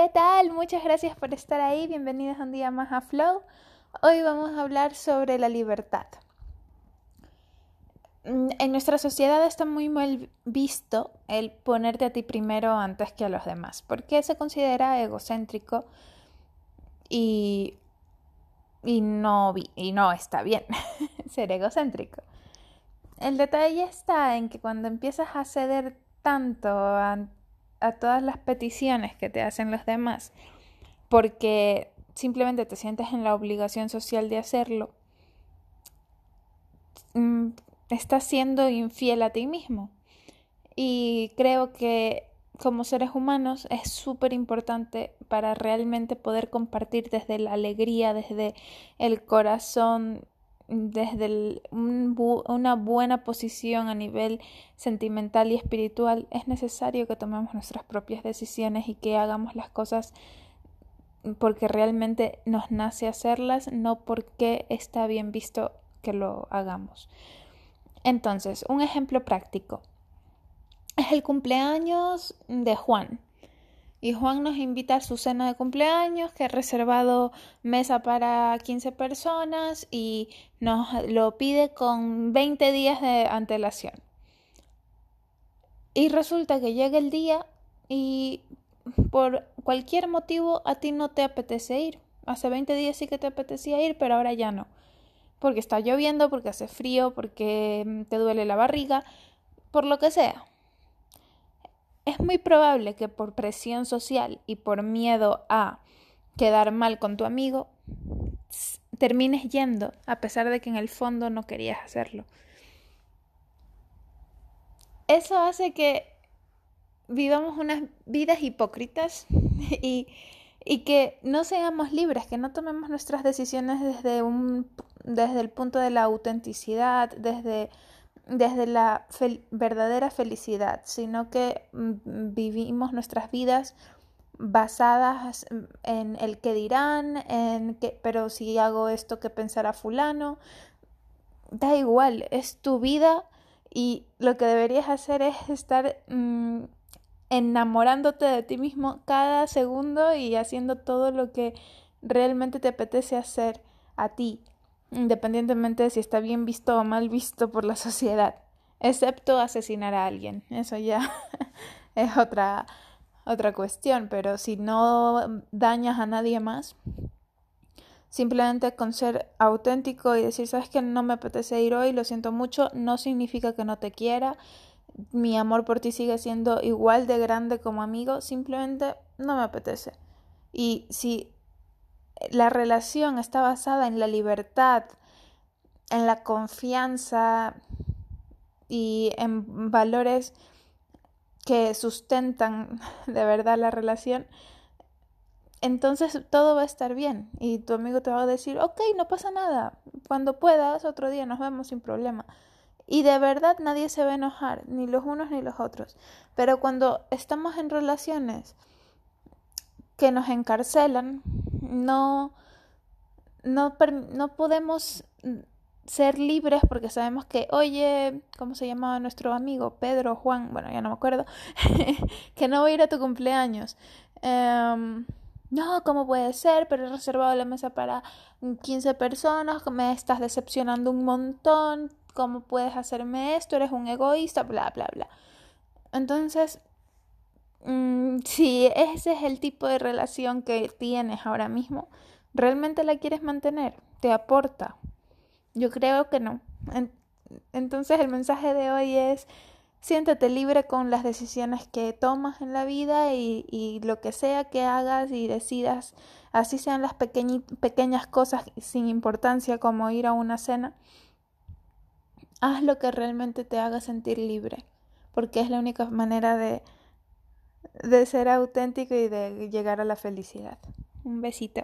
¿Qué tal? Muchas gracias por estar ahí. Bienvenidos un día más a Flow. Hoy vamos a hablar sobre la libertad. Mm, en nuestra sociedad está muy mal visto el ponerte a ti primero antes que a los demás, porque se considera egocéntrico y, y, no, y no está bien ser egocéntrico. El detalle está en que cuando empiezas a ceder tanto a a todas las peticiones que te hacen los demás porque simplemente te sientes en la obligación social de hacerlo, mm, estás siendo infiel a ti mismo. Y creo que como seres humanos es súper importante para realmente poder compartir desde la alegría, desde el corazón, desde una buena posición a nivel sentimental y espiritual, es necesario que tomemos nuestras propias decisiones y que hagamos las cosas porque realmente nos nace hacerlas, no porque está bien visto que lo hagamos. Entonces, un ejemplo práctico. Es el cumpleaños de Juan y Juan nos invita a su cena de cumpleaños, que ha reservado mesa para 15 personas y nos lo pide con 20 días de antelación. Y resulta que llega el día y por cualquier motivo a ti no te apetece ir. Hace 20 días sí que te apetecía ir, pero ahora ya no. Porque está lloviendo, porque hace frío, porque te duele la barriga, por lo que sea. Es muy probable que por presión social y por miedo a quedar mal con tu amigo, termines yendo a pesar de que en el fondo no querías hacerlo. Eso hace que vivamos unas vidas hipócritas y, y que no seamos libres, que no tomemos nuestras decisiones desde, un, desde el punto de la autenticidad, desde desde la verdadera felicidad, sino que mm, vivimos nuestras vidas basadas en el que dirán, en que, pero si hago esto, ¿qué pensará fulano? Da igual, es tu vida y lo que deberías hacer es estar mm, enamorándote de ti mismo cada segundo y haciendo todo lo que realmente te apetece hacer a ti, independientemente de si está bien visto o mal visto por la sociedad, excepto asesinar a alguien. Eso ya es otra, otra cuestión, pero si no dañas a nadie más, simplemente con ser auténtico y decir, sabes que no me apetece ir hoy, lo siento mucho, no significa que no te quiera, mi amor por ti sigue siendo igual de grande como amigo, simplemente no me apetece. Y si la relación está basada en la libertad, en la confianza y en valores que sustentan de verdad la relación, entonces todo va a estar bien y tu amigo te va a decir, ok, no pasa nada, cuando puedas, otro día nos vemos sin problema. Y de verdad nadie se va a enojar, ni los unos ni los otros. Pero cuando estamos en relaciones que nos encarcelan, no, no, no podemos ser libres porque sabemos que, oye, ¿cómo se llamaba nuestro amigo? Pedro, Juan, bueno, ya no me acuerdo, que no voy a ir a tu cumpleaños. Em, no, ¿cómo puede ser? Pero he reservado la mesa para 15 personas, me estás decepcionando un montón, ¿cómo puedes hacerme esto? Eres un egoísta, bla, bla, bla. Entonces, Mm, si ese es el tipo de relación que tienes ahora mismo, ¿realmente la quieres mantener? ¿Te aporta? Yo creo que no. entonces el mensaje de hoy es siéntete libre con las decisiones que tomas en la vida y, y lo que sea que hagas y decidas, así sean las pequeñas cosas sin importancia como ir a una cena, haz lo que realmente te haga sentir libre, porque es la única manera de de ser auténtico y de llegar a la felicidad. Un besito.